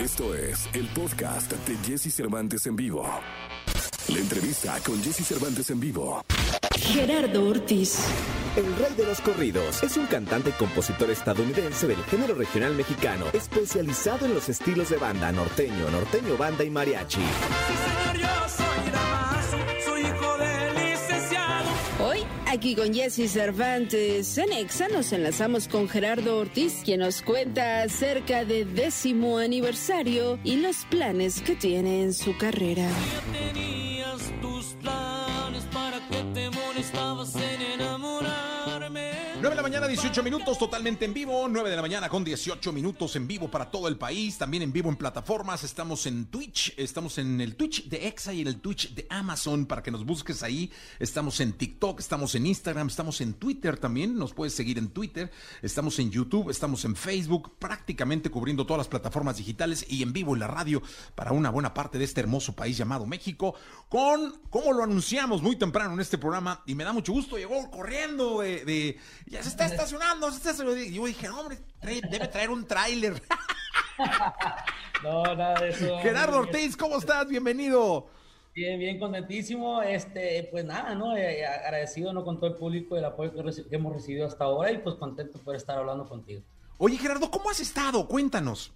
Esto es el podcast de Jesse Cervantes en vivo. La entrevista con Jesse Cervantes en vivo. Gerardo Ortiz. El rey de los corridos es un cantante y compositor estadounidense del género regional mexicano, especializado en los estilos de banda norteño, norteño banda y mariachi. Hoy, aquí con Jesse Cervantes, en Exa nos enlazamos con Gerardo Ortiz, quien nos cuenta acerca de décimo aniversario y los planes que tiene en su carrera. tenías tus planes para te molestabas en enamorarme. 9 de la mañana, 18 minutos, totalmente en vivo. 9 de la mañana con 18 minutos en vivo para todo el país. También en vivo en plataformas. Estamos en Twitch. Estamos en el Twitch de Exa y en el Twitch de Amazon para que nos busques ahí. Estamos en TikTok, estamos en Instagram, estamos en Twitter también. Nos puedes seguir en Twitter. Estamos en YouTube, estamos en Facebook, prácticamente cubriendo todas las plataformas digitales y en vivo en la radio para una buena parte de este hermoso país llamado México. Con, como lo anunciamos muy temprano en este programa, y me da mucho gusto, llegó corriendo de. de- ya se está estacionando, se está estacionando. Y yo dije, hombre, trae- debe traer un tráiler. No, nada de eso. Gerardo Ortiz, ¿cómo estás? Bienvenido. Bien, bien contentísimo. Este, pues nada, ¿no? Eh, agradecido ¿no? con todo el público el apoyo que, que hemos recibido hasta ahora y pues contento por estar hablando contigo. Oye, Gerardo, ¿cómo has estado? Cuéntanos.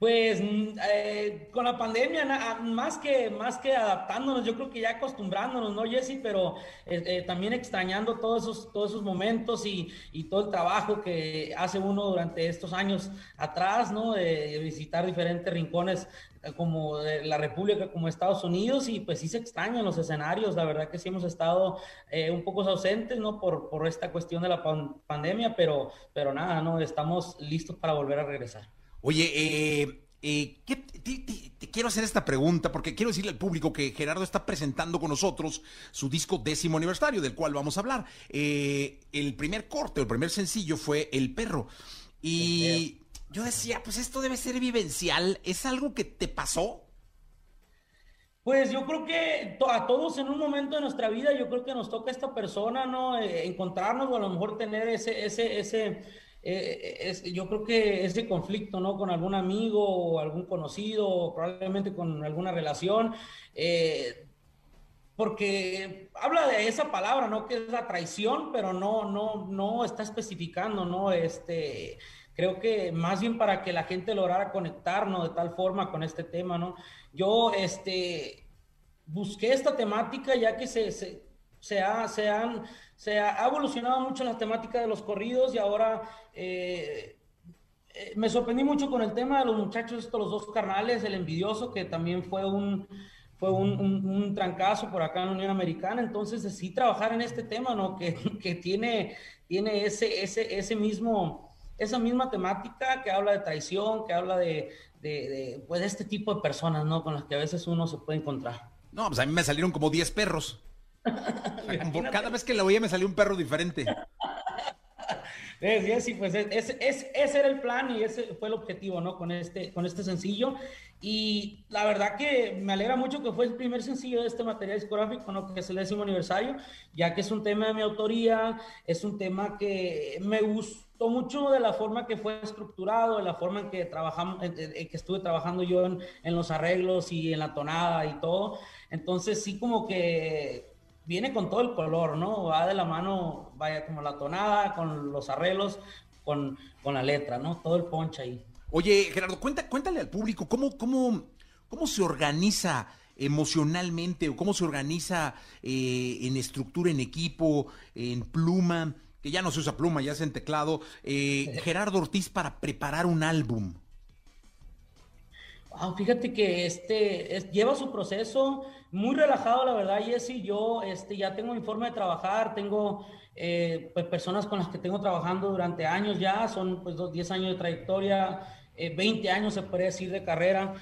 Pues mm, eh, con la pandemia, na- más que, más que adaptándonos, yo creo que ya acostumbrándonos, ¿no, Jesse? Pero eh, eh, también extrañando todos esos, todos esos momentos y, todo el trabajo que hace uno durante estos años atrás, ¿no? De visitar diferentes rincones eh, como la República, como Estados Unidos, y pues sí se extrañan los escenarios, la verdad que sí hemos estado un poco ausentes, ¿no? Por, por esta cuestión de la pan- pandemia, pero, pero nada, ¿no? Estamos listos para volver a regresar. Oye, eh, eh, ¿qué- te, te- te quiero hacer esta pregunta porque quiero decirle al público que Gerardo está presentando con nosotros su disco décimo aniversario, del cual vamos a hablar. Eh, el primer corte, el primer sencillo fue El Perro. Y yo decía, pues esto debe ser vivencial. ¿Es algo que te pasó? Pues yo creo que a todos en un momento de nuestra vida, yo creo que nos toca esta persona, ¿no? Eh, encontrarnos o a lo mejor tener ese, ese, ese, eh, es- yo creo que ese conflicto, ¿no? Con algún amigo o algún conocido, o probablemente con alguna relación. eh, porque habla de esa palabra, ¿no? Que es la traición, pero no, no, no está especificando, ¿no? Este, creo que más bien para que la gente lograra conectarnos de tal forma con este tema, ¿no? Yo, este, busqué esta temática ya que se, se, se ha, se, han, se ha evolucionado mucho la temática de los corridos y ahora eh, eh, me sorprendí mucho con el tema de los muchachos, estos los dos carnales, el envidioso, que también fue un, fue un, un- un trancazo por acá en la Unión Americana. Entonces, sí trabajar en este tema, ¿no? Que, que tiene, tiene ese, ese, ese mismo, esa misma temática que habla de traición, que habla de, de, de, pues, de este tipo de personas, ¿no? Con las que a veces uno se puede encontrar. No, pues a mí me salieron como 10 perros. Por- cada vez que la oía me salió un perro diferente. Es, sí, pues es, es- es- ese era el plan y ese fue el objetivo, ¿no? Con este, con este sencillo. Y la verdad que me alegra mucho que fue el primer sencillo de este material discográfico, ¿no? Que es el décimo aniversario, ya que es un tema de mi autoría, es un tema que me gustó mucho de la forma que fue estructurado, de la forma en que trabajamos, en- en- en que estuve trabajando yo en, en los arreglos y en la tonada y todo. Entonces sí como que viene con todo el color, ¿no? Va de la mano, vaya como la tonada, con los arreglos, con, con la letra, ¿no? Todo el ponche ahí. Oye, Gerardo, cuenta, cuéntale al público cómo, cómo, cómo se organiza emocionalmente o cómo se organiza eh, en estructura, en equipo, en pluma, que ya no se usa pluma, ya es en teclado, eh, Gerardo Ortiz para preparar un álbum. Wow, fíjate que este es- lleva su proceso muy relajado, la verdad, Jesse. Yo este, ya tengo mi forma de trabajar, tengo eh, pues, personas con las que tengo trabajando durante años ya, son pues dos, 10 años de trayectoria, eh, 20 años se puede decir de carrera.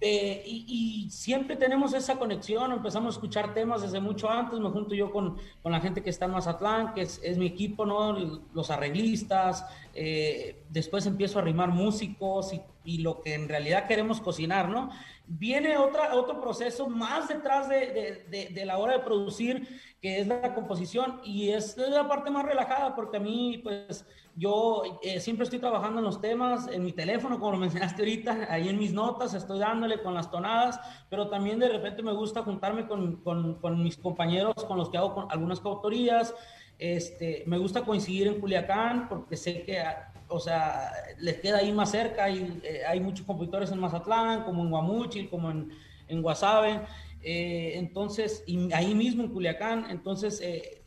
Eh, y, siempre tenemos esa conexión, empezamos a escuchar temas desde mucho antes, me junto yo con, con la gente que está en Mazatlán, que es, mi equipo, ¿no? los arreglistas, eh, después empiezo a arrimar músicos y, y lo que en realidad queremos cocinar, ¿no? Viene otra, otro proceso más detrás de, de, de, la hora de producir, que es la composición, y es la parte más relajada, porque a mí, pues, yo eh, siempre estoy trabajando en los temas, en mi teléfono, como lo mencionaste ahorita, ahí en mis notas, estoy dándole con las tonadas, pero también de repente me gusta juntarme con, con, mis compañeros con los que hago algunas coautorías, este, me gusta coincidir en Culiacán, porque sé que o sea, les queda ahí más cerca, y, eh, hay muchos compositores en Mazatlán, como en Guamuchil, como en, en Guasave, eh, entonces, y ahí mismo en Culiacán, entonces, eh,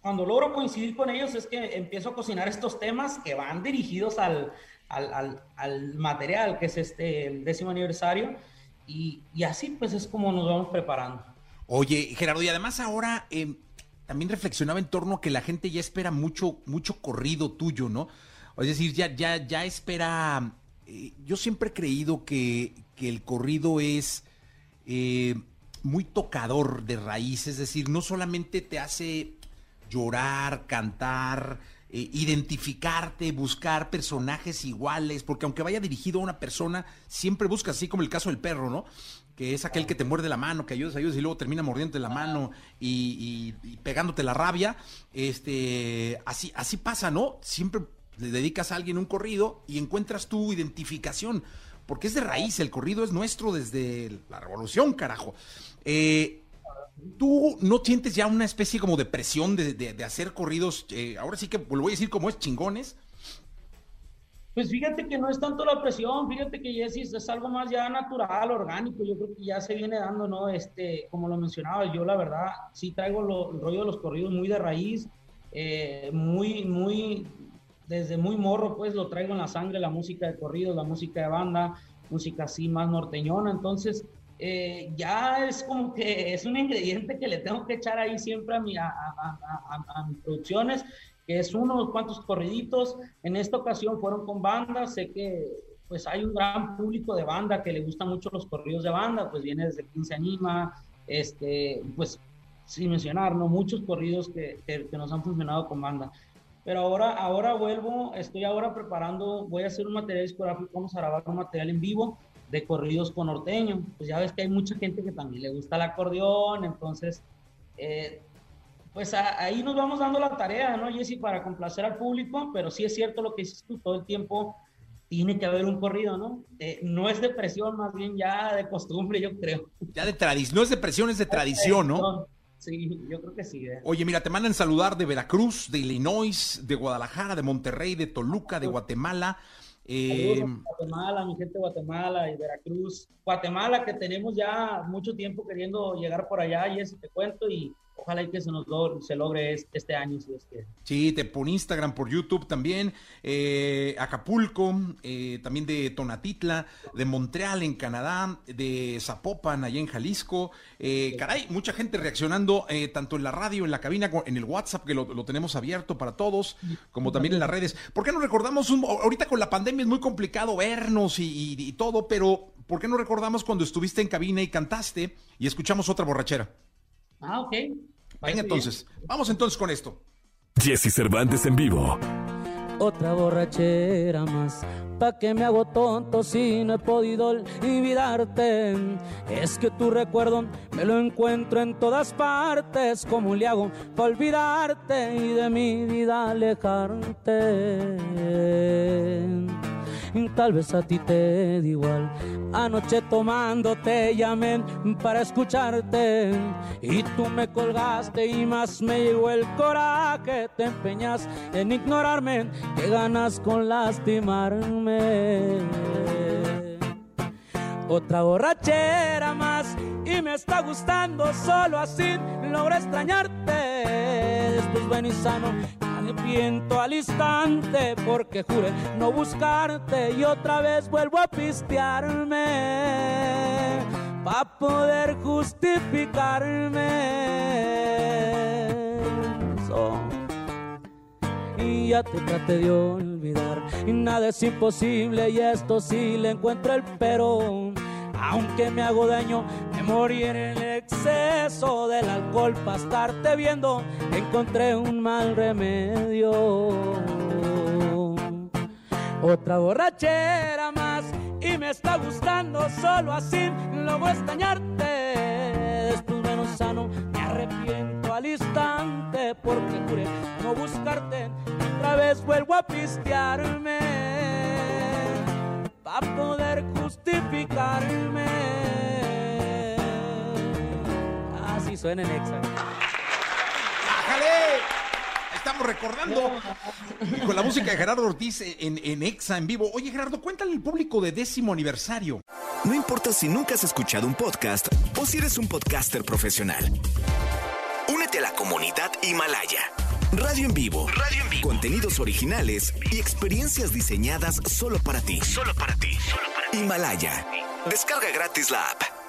cuando logro coincidir con ellos es que empiezo a cocinar estos temas que van dirigidos al, al, al, al material, que es este el décimo aniversario, y, y, así pues es como nos vamos preparando. Oye, Gerardo, y además ahora eh, también reflexionaba en torno a que la gente ya espera mucho, mucho corrido tuyo, ¿no? Es decir, ya, ya, ya espera. Eh, yo siempre he creído que, que el corrido es eh, muy tocador de raíz, es decir, no solamente te hace llorar, cantar, eh, identificarte, buscar personajes iguales, porque aunque vaya dirigido a una persona, siempre busca, así como el caso del perro, ¿no? Que es aquel que te muerde la mano, que ayudas, ayudas y luego termina mordiéndote la mano y, y, y pegándote la rabia. Este, así, así pasa, ¿no? Siempre le dedicas a alguien un corrido y encuentras tu identificación, porque es de raíz, el corrido es nuestro desde la revolución, carajo. Eh, ¿Tú no sientes ya una especie como de presión de, de, hacer corridos, eh, ahora sí que lo voy a decir como es, chingones? Pues fíjate que no es tanto la presión, fíjate que Jessy es algo más ya natural, orgánico, yo creo que ya se viene dando, ¿no? Este, como lo mencionaba, yo la verdad sí traigo lo, el rollo de los corridos muy de raíz, eh, muy, muy, desde muy morro, pues lo traigo en la sangre, la música de corrido, la música de banda, música así más norteñona, entonces eh, ya es como que es un ingrediente que le tengo que echar ahí siempre a, mi, a, a, a, mis producciones, que es unos cuantos corriditos, en esta ocasión fueron con banda, sé que pues hay un gran público de banda que le gustan mucho los corridos de banda, pues viene desde 15 Anima, este, pues sin mencionar, ¿no? Muchos corridos que, que, que nos han funcionado con banda. Pero ahora, ahora vuelvo, estoy ahora preparando, voy a hacer un material discográfico, vamos a grabar un material en vivo de corridos con norteño. Pues ya ves que hay mucha gente que también le gusta el acordeón, entonces, eh, pues a, ahí nos vamos dando la tarea, ¿no, Jessy? Para complacer al público, pero sí es cierto lo que dices tú, todo el tiempo tiene que haber un corrido, ¿no? Eh, no es de presión, más bien ya de costumbre, yo creo. Ya de tradición, no es de presión, es de tradición, ¿no? Sí, yo creo que sí. ¿eh? Oye, mira, te mandan saludar de Veracruz, de Illinois, de Guadalajara, de Monterrey, de Toluca, de Guatemala. Eh... Guatemala, mi gente de Guatemala y Veracruz. Guatemala, que tenemos ya mucho tiempo queriendo llegar por allá, y eso te cuento, y ojalá y que se nos se logre este, año. Si es que... Sí, te por Instagram, por YouTube también, eh, Acapulco, eh, también de Tonatitla, de Montreal en Canadá, de Zapopan allá en Jalisco. Eh, caray, mucha gente reaccionando eh, tanto en la radio, en la cabina, en el WhatsApp que lo, lo, tenemos abierto para todos, como también en las redes. ¿Por qué no recordamos un, ahorita con la pandemia es muy complicado vernos y, y, y todo, pero ¿por qué no recordamos cuando estuviste en cabina y cantaste y escuchamos otra borrachera? Ah, ok. Venga entonces, bien. vamos entonces con esto. Jesse Cervantes en vivo. Otra borrachera más, pa' que me hago tonto si no he podido olvidarte. Es que tu recuerdo me lo encuentro en todas partes, como le hago pa' olvidarte y de mi vida alejarte. Tal vez a ti te da igual. Anoche tomando te llamé para escucharte y tú me colgaste y más me llegó el coraje. Te empeñas en ignorarme, que ganas con lastimarme. Otra borrachera más y me está gustando, solo así logro extrañarte. Después bueno y sano arrepiento al instante porque juré no buscarte y otra vez vuelvo a pistearme para poder justificarme. Y ya te traté de olvidar y nada es imposible y esto sí le encuentro el pero aunque me hago daño, me morí en el exceso del alcohol para estarte viendo. Encontré un mal remedio. Otra borrachera más y me está gustando solo así luego extrañarte. Después menos sano, me arrepiento al instante porque juré no buscarte. Otra vez vuelvo a pistearme para poder justificarme. Así suena en Exa. Estamos recordando con la música de Gerardo Ortiz en, en Exa en vivo. Oye, Gerardo, cuéntale al público de décimo aniversario. No importa si nunca has escuchado un podcast o si eres un podcaster profesional. Únete a la comunidad Himalaya. Radio en vivo. Radio en vivo. Contenidos originales y experiencias diseñadas solo para ti. Solo para ti. Solo para ti. Himalaya. Descarga gratis la app.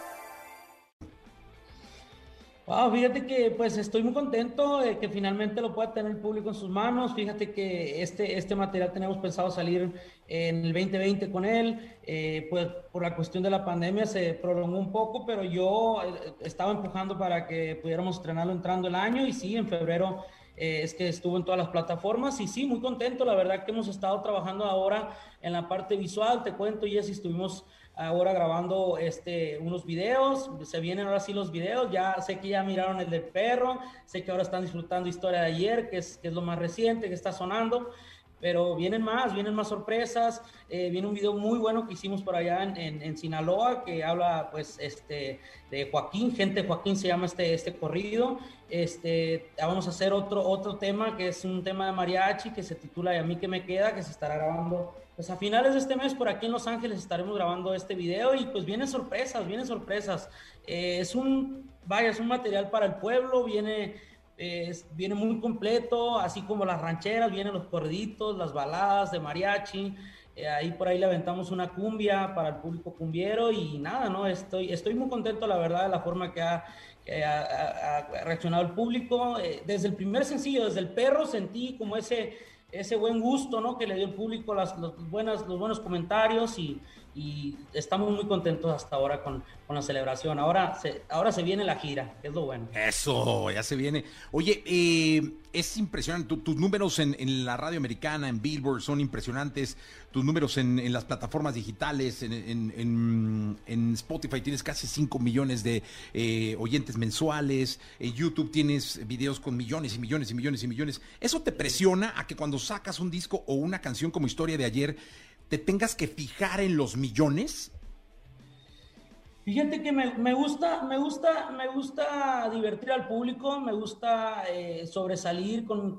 Wow, fíjate que pues estoy muy contento de que finalmente lo pueda tener el público en sus manos. Fíjate que este, este material tenemos pensado salir en el 2020 con él. Eh, pues por la cuestión de la pandemia se prolongó un poco, pero yo eh, estaba empujando para que pudiéramos estrenarlo entrando el año y sí, en febrero eh, es que estuvo en todas las plataformas y sí, muy contento. La verdad que hemos estado trabajando ahora en la parte visual. Te cuento, Jessy, estuvimos ahora grabando este, unos videos, se vienen ahora sí los videos, ya sé que ya miraron el del perro, sé que ahora están disfrutando Historia de ayer, que es, que es lo más reciente, que está sonando, pero vienen más, vienen más sorpresas, eh, viene un video muy bueno que hicimos por allá en, en, Sinaloa, que habla pues este, de Joaquín, gente Joaquín se llama este, este corrido, este, vamos a hacer otro, otro tema, que es un tema de mariachi, que se titula Y a mí que me queda, que se estará grabando pues a finales de este mes por aquí en Los Ángeles estaremos grabando este video y pues vienen sorpresas, vienen sorpresas. Eh, es un, vaya, es un material para el pueblo, viene, viene muy completo, así como las rancheras, vienen los corriditos, las baladas de mariachi. Eh, ahí por ahí le aventamos una cumbia para el público cumbiero y nada, ¿no? Estoy, estoy muy contento, la verdad, de la forma que ha, reaccionado el público. Eh, desde el primer sencillo, desde el perro, sentí como ese ese buen gusto ¿no? que le dio el público, las, buenas, los buenos comentarios y, y estamos muy contentos hasta ahora con, con, la celebración. Ahora se, ahora se viene la gira, es lo bueno. Eso, ya se viene. Oye, eh, es impresionante, tus números en, en, la radio americana, en Billboard, son impresionantes, tus números en, en las plataformas digitales, en, Spotify tienes casi 5 millones de eh, oyentes mensuales, en YouTube tienes videos con millones y millones y millones y millones. ¿Eso te presiona a que cuando sacas un disco o una canción como Historia de ayer, te tengas que fijar en los millones? Fíjate que me, gusta, me gusta, me gusta divertir al público, me gusta eh, sobresalir con,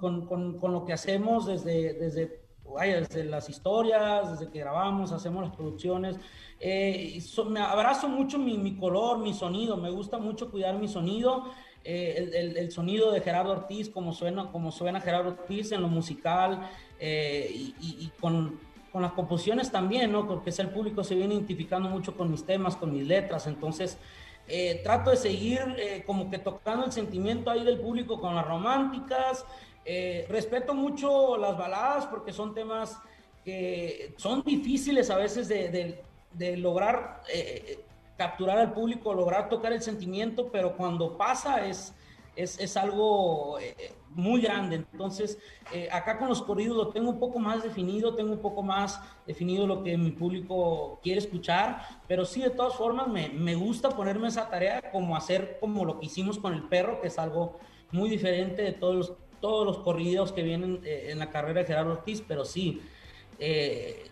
lo que hacemos desde, desde, desde las historias, desde que grabamos, hacemos las producciones. Eh, me abrazo mucho mi, color, mi sonido, me gusta mucho cuidar mi sonido. Eh, el, sonido de Gerardo Ortiz, como suena, como suena Gerardo Ortiz en lo musical y con con las composiciones también, ¿no? Porque es el público se viene identificando mucho con mis temas, con mis letras, entonces eh, trato de seguir eh, como que tocando el sentimiento ahí del público con las románticas. Eh, respeto mucho las baladas porque son temas que son difíciles a veces de, de lograr capturar al público, lograr tocar el sentimiento, pero cuando pasa es, es, es algo muy grande. Entonces, eh, acá con los corridos lo tengo un poco más definido, tengo un poco más definido lo que mi público quiere escuchar, pero sí, de todas formas, me, me gusta ponerme esa tarea como hacer como lo que hicimos con el perro, que es algo muy diferente de todos los, todos los corridos que vienen eh, en la carrera de Gerardo Ortiz, pero sí. Eh,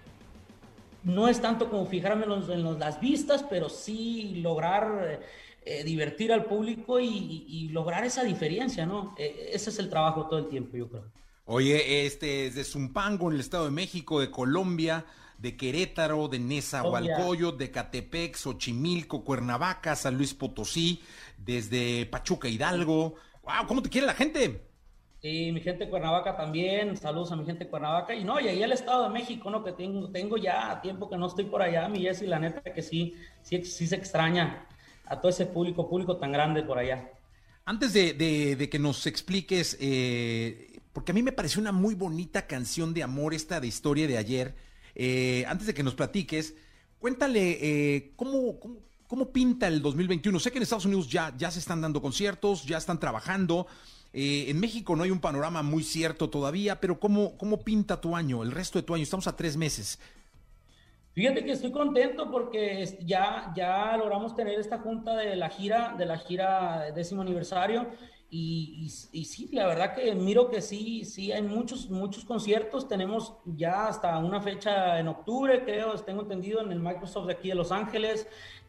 no es tanto como fijarme en, las vistas, pero sí lograr eh, divertir al público y, lograr esa diferencia, ¿no? Eh, ese es el trabajo todo el tiempo, yo creo. Oye, este es de Zumpango, en el Estado de México, de Colombia, de Querétaro, de Nezahualcóyotl, de Catepec, Xochimilco, Cuernavaca, San Luis Potosí, desde Pachuca Hidalgo. ¡Wow! ¿Cómo te quiere la gente? Sí, mi gente de Cuernavaca también, saludos a mi gente de Cuernavaca. Y no, y ahí el Estado de México, ¿no? Que tengo, tengo ya tiempo que no estoy por allá, mi Jessy, la neta que sí, sí, sí se extraña a todo ese público, público tan grande por allá. Antes de, que nos expliques, eh, porque a mí me pareció una muy bonita canción de amor esta de historia de ayer, eh, antes de que nos platiques, cuéntale eh, cómo, ¿Cómo pinta el 2021? Sé que en Estados Unidos ya, ya se están dando conciertos, ya están trabajando. En México no hay un panorama muy cierto todavía, pero ¿cómo, ¿cómo pinta tu año, el resto de tu año? Estamos a tres meses. Fíjate que estoy contento porque ya, ya logramos tener esta junta de la gira, de la gira décimo aniversario. Y, y, sí, la verdad que miro que sí, sí hay muchos, muchos conciertos. Tenemos ya hasta una fecha en octubre, creo, tengo entendido, en el Microsoft de aquí de Los Ángeles,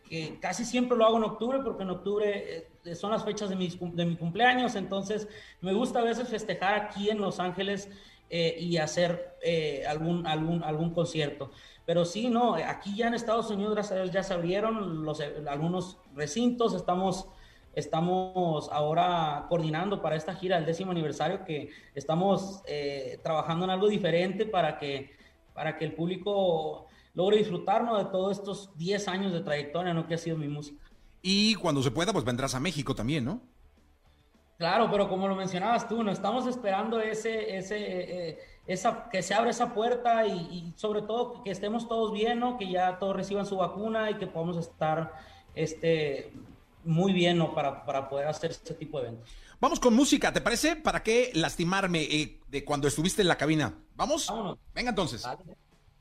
que casi siempre lo hago en octubre porque en octubre eh, son las fechas de mi, de mi cumpleaños. Entonces, me gusta a veces festejar aquí en Los Ángeles eh, y hacer eh, algún, algún, algún concierto. Pero sí, no, aquí ya en Estados Unidos, gracias a ya se abrieron los, algunos recintos, estamos, estamos ahora coordinando para esta gira del décimo aniversario, que estamos eh, trabajando en algo diferente para que, para que el público logre disfrutarnos de todos estos 10 años de trayectoria, ¿no? Que ha sido mi música. Y cuando se pueda, pues vendrás a México también, ¿no? Claro, pero como lo mencionabas tú, no estamos esperando ese, ese, eh, esa, que se abra esa puerta y, sobre todo que estemos todos bien, ¿no? que ya todos reciban su vacuna y que podamos estar este, muy bien ¿no? para, para poder hacer este tipo de eventos. Vamos con música, ¿te parece? ¿Para qué lastimarme eh, de cuando estuviste en la cabina? ¿Vamos? Vámonos. Venga entonces.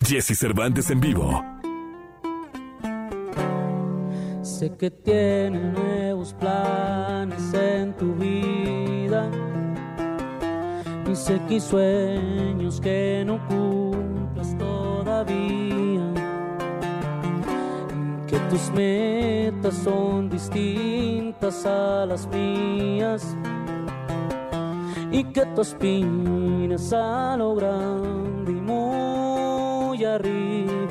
Jesse Cervantes en vivo. Sé que tienes nuevos planes en tu vida y sé que hay sueños que no cumplas todavía. Que tus metas son distintas a las mías. Y que tú aspiras a lo grande y muy arriba.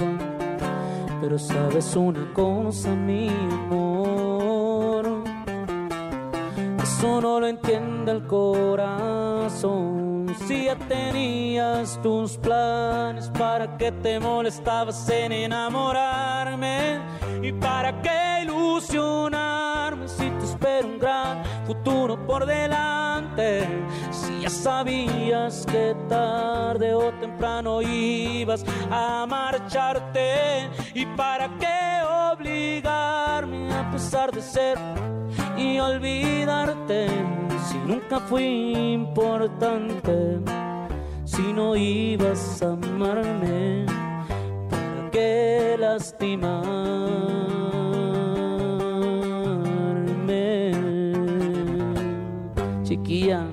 Pero sabes una cosa, mi amor. Eso no lo entiende el corazón si ya tenías tus planes, ¿para qué te molestabas en enamorarme? ¿Y para qué ilusionarme si te espero un gran futuro por delante? Sabías que tarde o temprano ibas a marcharte, ¿y para qué obligarme a pesar de ser y olvidarte? si nunca fui importante, si no ibas a amarme, ¿para qué lastimarme? Chiquilla.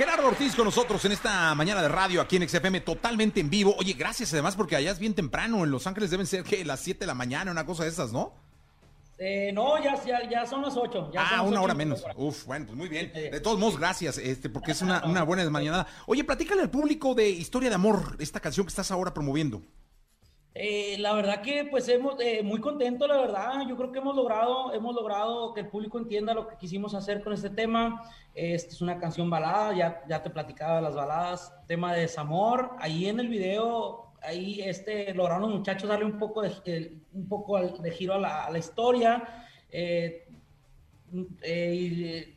Gerardo Ortiz con nosotros en esta mañana de radio aquí en XFM totalmente en vivo. Oye, gracias además porque allá es bien temprano. En Los Ángeles deben ser que las 7 de la mañana, una cosa de esas, ¿no? Eh, no, ya, ya, son las 8. ah, una hora menos. Uf, bueno, pues muy bien. De todos modos, gracias, este, porque es una, una buena desmañanada. Oye, platícale al público de Historia de Amor, esta canción que estás ahora promoviendo. Eh, la verdad que pues hemos eh, muy contento, la verdad. Yo creo que hemos logrado, hemos logrado que el público entienda lo que quisimos hacer con este tema. Esta es una canción balada, ya, ya te platicaba de las baladas, tema de desamor. Ahí en el video ahí este, lograron los muchachos darle un poco de, un poco de giro a la, historia. Eh, eh,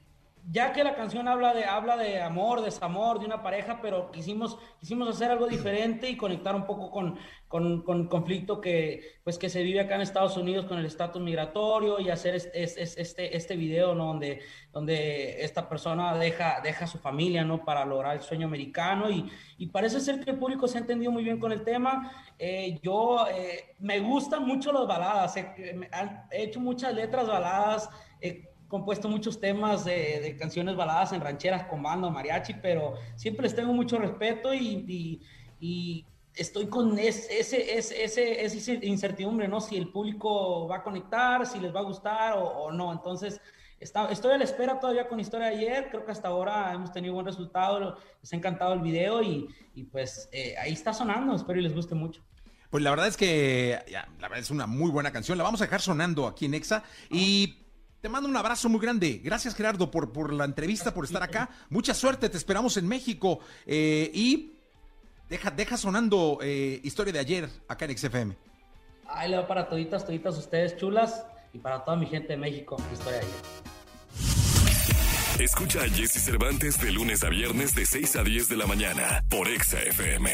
ya que la canción habla de, habla de amor, desamor, de una pareja, pero quisimos, quisimos hacer algo diferente y conectar un poco con, con, con, conflicto que, pues, que se vive acá en Estados Unidos con el estatus migratorio y hacer este, este, este video, ¿no? Donde, donde esta persona deja, deja su familia, ¿no? Para lograr el sueño americano y, y parece ser que el público se ha entendido muy bien con el tema. Eh, yo, eh, me gustan mucho las baladas, he, he hecho muchas letras baladas, he compuesto muchos temas de, de, canciones baladas en rancheras con banda, mariachi, pero siempre les tengo mucho respeto y, y, y estoy con ese, ese, ese, ese, incertidumbre, ¿no? Si el público va a conectar, si les va a gustar o, no. Entonces, está, estoy a la espera todavía con Historia de ayer. Creo que hasta ahora hemos tenido buen resultado. Les ha encantado el video y, y pues eh, ahí está sonando. Espero y les guste mucho. Pues la verdad es que ya, la verdad es una muy buena canción. La vamos a dejar sonando aquí en Exa. Y te mando un abrazo muy grande. Gracias, Gerardo, por, por la entrevista, por estar acá. Mucha suerte, te esperamos en México. Eh, y Deja, deja sonando eh, historia de ayer acá en XFM. Ahí le va para toditas, toditas ustedes chulas y para toda mi gente de México, historia de ayer. Escucha a Jesse Cervantes de lunes a viernes de 6 a 10 de la mañana por XFM.